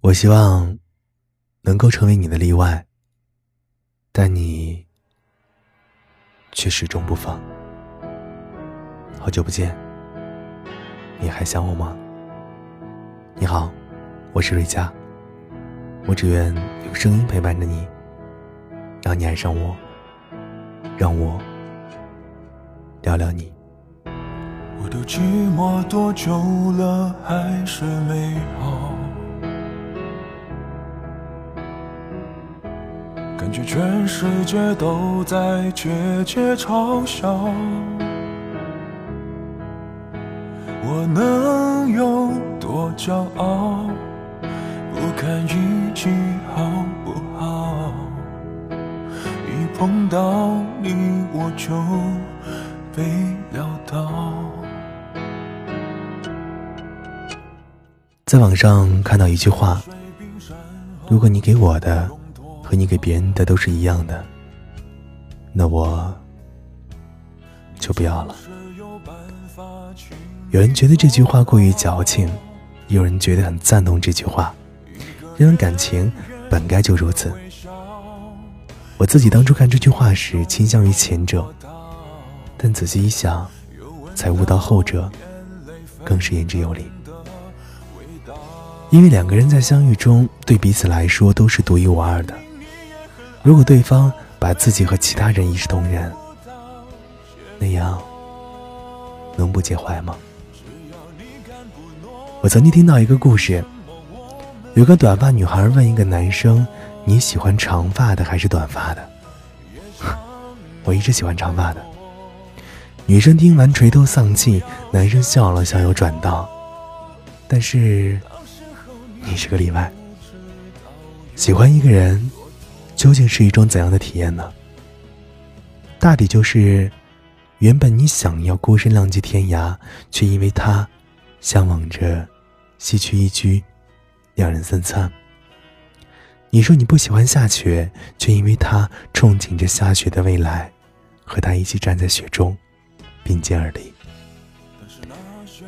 我希望能够成为你的例外，但你却始终不放。好久不见，你还想我吗？你好，我是瑞佳，我只愿用声音陪伴着你，让你爱上我，让我聊聊你。我都寂寞多久了，还是没好？感觉全世界都在窃窃嘲笑，我能有多骄傲？不堪一击好不好？一碰到你我就被撂倒。在网上看到一句话：如果你给我的。和你给别人的都是一样的，那我就不要了。有人觉得这句话过于矫情，有人觉得很赞同这句话，认为感情本该就如此。我自己当初看这句话时倾向于前者，但仔细一想，才悟到后者更是言之有理。因为两个人在相遇中，对彼此来说都是独一无二的。如果对方把自己和其他人一视同仁，那样能不介怀吗？我曾经听到一个故事，有个短发女孩问一个男生：“你喜欢长发的还是短发的？” 我一直喜欢长发的。女生听完垂头丧气，男生笑了笑又转道：“但是你是个例外，喜欢一个人。”究竟是一种怎样的体验呢？大抵就是，原本你想要孤身浪迹天涯，却因为他，向往着西去一居，两人三餐。你说你不喜欢下雪，却因为他憧憬着下雪的未来，和他一起站在雪中，并肩而立。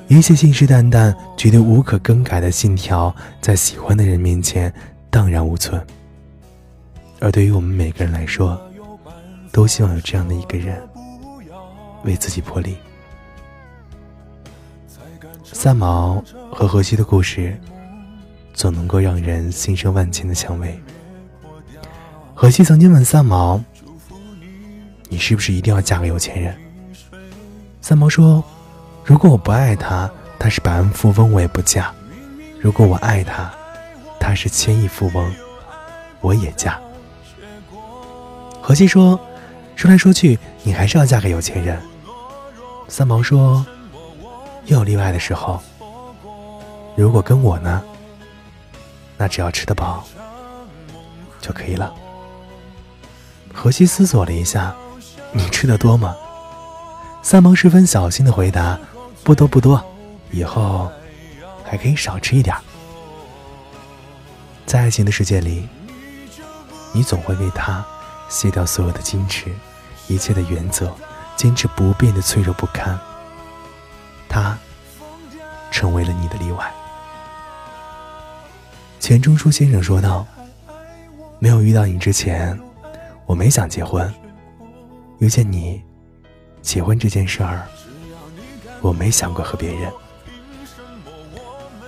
一切信誓旦旦、觉得无可更改的信条，在喜欢的人面前荡然无存。而对于我们每个人来说，都希望有这样的一个人为自己破例。三毛和荷西的故事，总能够让人心生万千的蔷薇。荷西曾经问三毛：“你是不是一定要嫁个有钱人？”三毛说：“如果我不爱他，他是百万富翁，我也不嫁；如果我爱他，他是千亿富翁，我也嫁。”荷西说：“说来说去，你还是要嫁给有钱人。”三毛说：“也有例外的时候。如果跟我呢，那只要吃得饱就可以了。”荷西思索了一下：“你吃的多吗？”三毛十分小心的回答：“不多不多，以后还可以少吃一点。”在爱情的世界里，你总会为他。卸掉所有的矜持，一切的原则，坚持不变的脆弱不堪。他成为了你的例外。钱钟书先生说道：“没有遇到你之前，我没想结婚；遇见你，结婚这件事儿，我没想过和别人。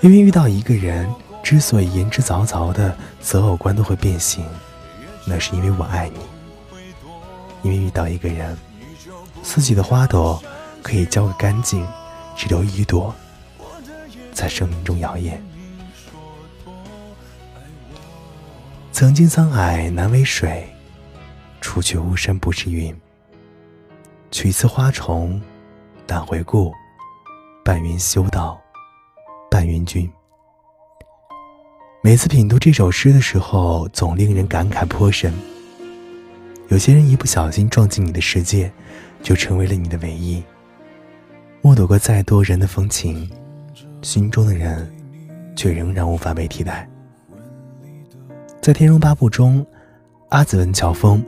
因为遇到一个人，之所以言之凿凿的择偶观都会变形，那是因为我爱你。”因为遇到一个人，四季的花朵可以浇个干净，只留一朵在生命中摇曳。曾经沧海难为水，除却巫山不是云。取次花丛懒回顾，半缘修道，半缘君。每次品读这首诗的时候，总令人感慨颇深。有些人一不小心撞进你的世界，就成为了你的唯一。目睹过再多人的风情，心中的人却仍然无法被替代。在《天龙八部》中，阿紫问乔峰：“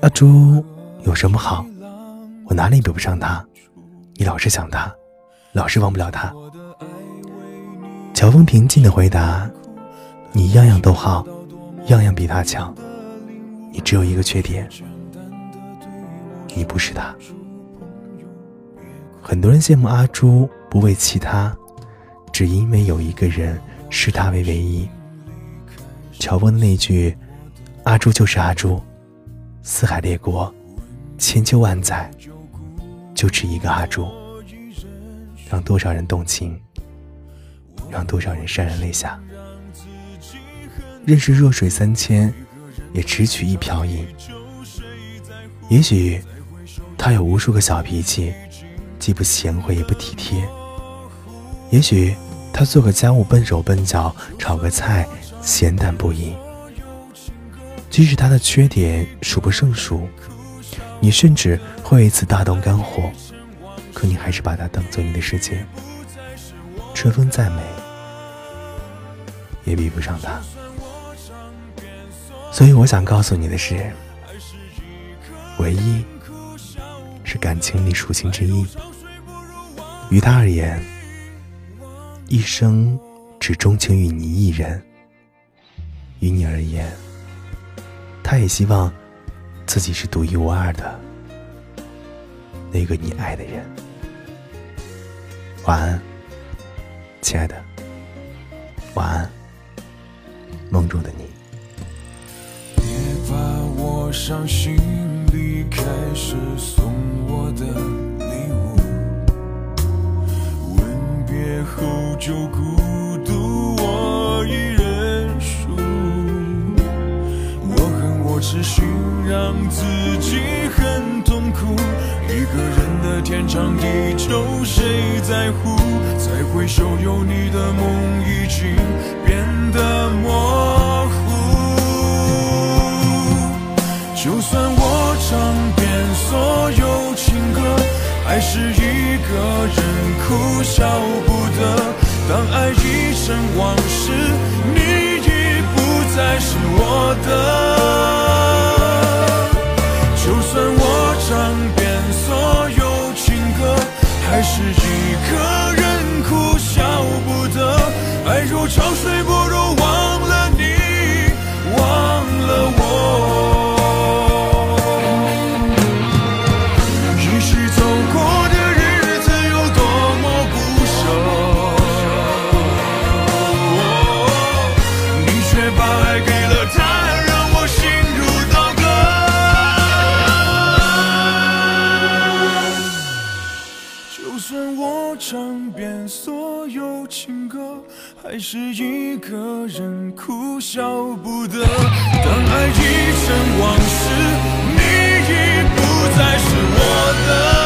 阿朱有什么好？我哪里比不上他？你老是想他，老是忘不了他。”乔峰平静的回答：“你样样都好，样样比他强，你只有一个缺点，你不是他。很多人羡慕阿朱不为其他，只因为有一个人视他为唯一。乔峰的那句“阿朱就是阿朱，四海列国，千秋万载，就只一个阿朱”，让多少人动情，让多少人潸然泪下。认识弱水三千，也只取一瓢饮。也许他有无数个小脾气。既不贤惠也不体贴。也许他做个家务笨手笨脚，炒个菜咸淡不一。即使他的缺点数不胜数，你甚至会为此大动肝火，可你还是把他当做你的世界。春风再美，也比不上他。所以我想告诉你的是，唯一。是感情里属性之一。于他而言，一生只钟情于你一人；于你而言，他也希望自己是独一无二的那个你爱的人。晚安，亲爱的。晚安，梦中的你。别把我伤心离开始送我。的礼物，吻别后就孤独，我一人输。我恨我痴心让自己很痛苦，一个人的天长地久谁在乎？再回首有你的梦已经变得模糊。就算我唱遍所有情歌。还是一个人哭笑不得。当爱已成往事，你已不再是我的。是所有情歌还是一个人哭笑不得。当爱已成往事，你已不再是我的。